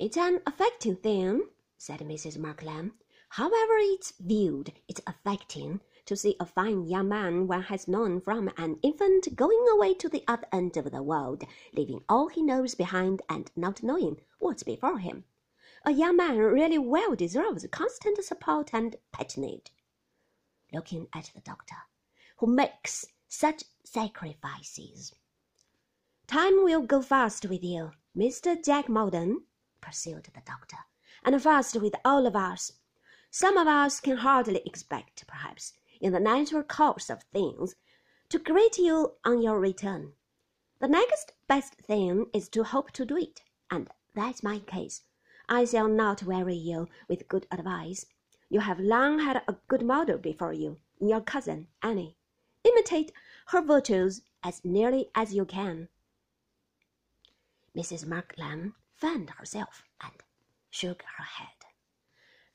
It's an affecting thing, said Mrs. Markleham. However it's viewed, it's affecting to see a fine young man one has known from an infant going away to the other end of the world, leaving all he knows behind and not knowing what's before him. A young man really well deserves constant support and patronage. Looking at the doctor, who makes such sacrifices. Time will go fast with you, Mr. Jack Maldon, pursued the doctor, and fast with all of us. Some of us can hardly expect, perhaps, in the natural course of things, to greet you on your return. The next best thing is to hope to do it, and that's my case. I shall not weary you with good advice. You have long had a good model before you in your cousin Annie. Imitate her virtues as nearly as you can. Mrs. Markleham fanned herself and shook her head.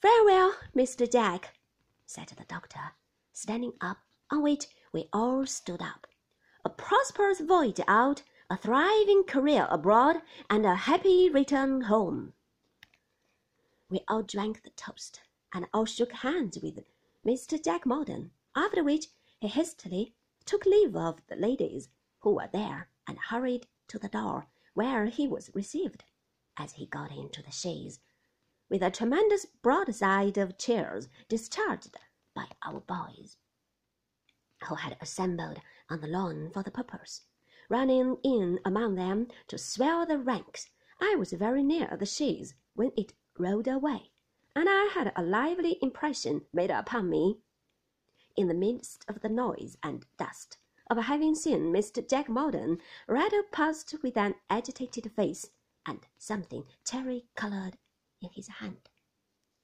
Very well, Mr. Jack, said the doctor, standing up, on which we all stood up. A prosperous voyage out, a thriving career abroad, and a happy return home. We all drank the toast, and all shook hands with Mr. Jack Maldon, after which he hastily took leave of the ladies who were there, and hurried to the door, where he was received, as he got into the chaise with a tremendous broadside of cheers discharged by our boys, who had assembled on the lawn for the purpose. Running in among them to swell the ranks, I was very near the chaise when it rolled away, and I had a lively impression made upon me, in the midst of the noise and dust, of having seen Mr. Jack Maldon rattle past with an agitated face and something cherry coloured in his hand.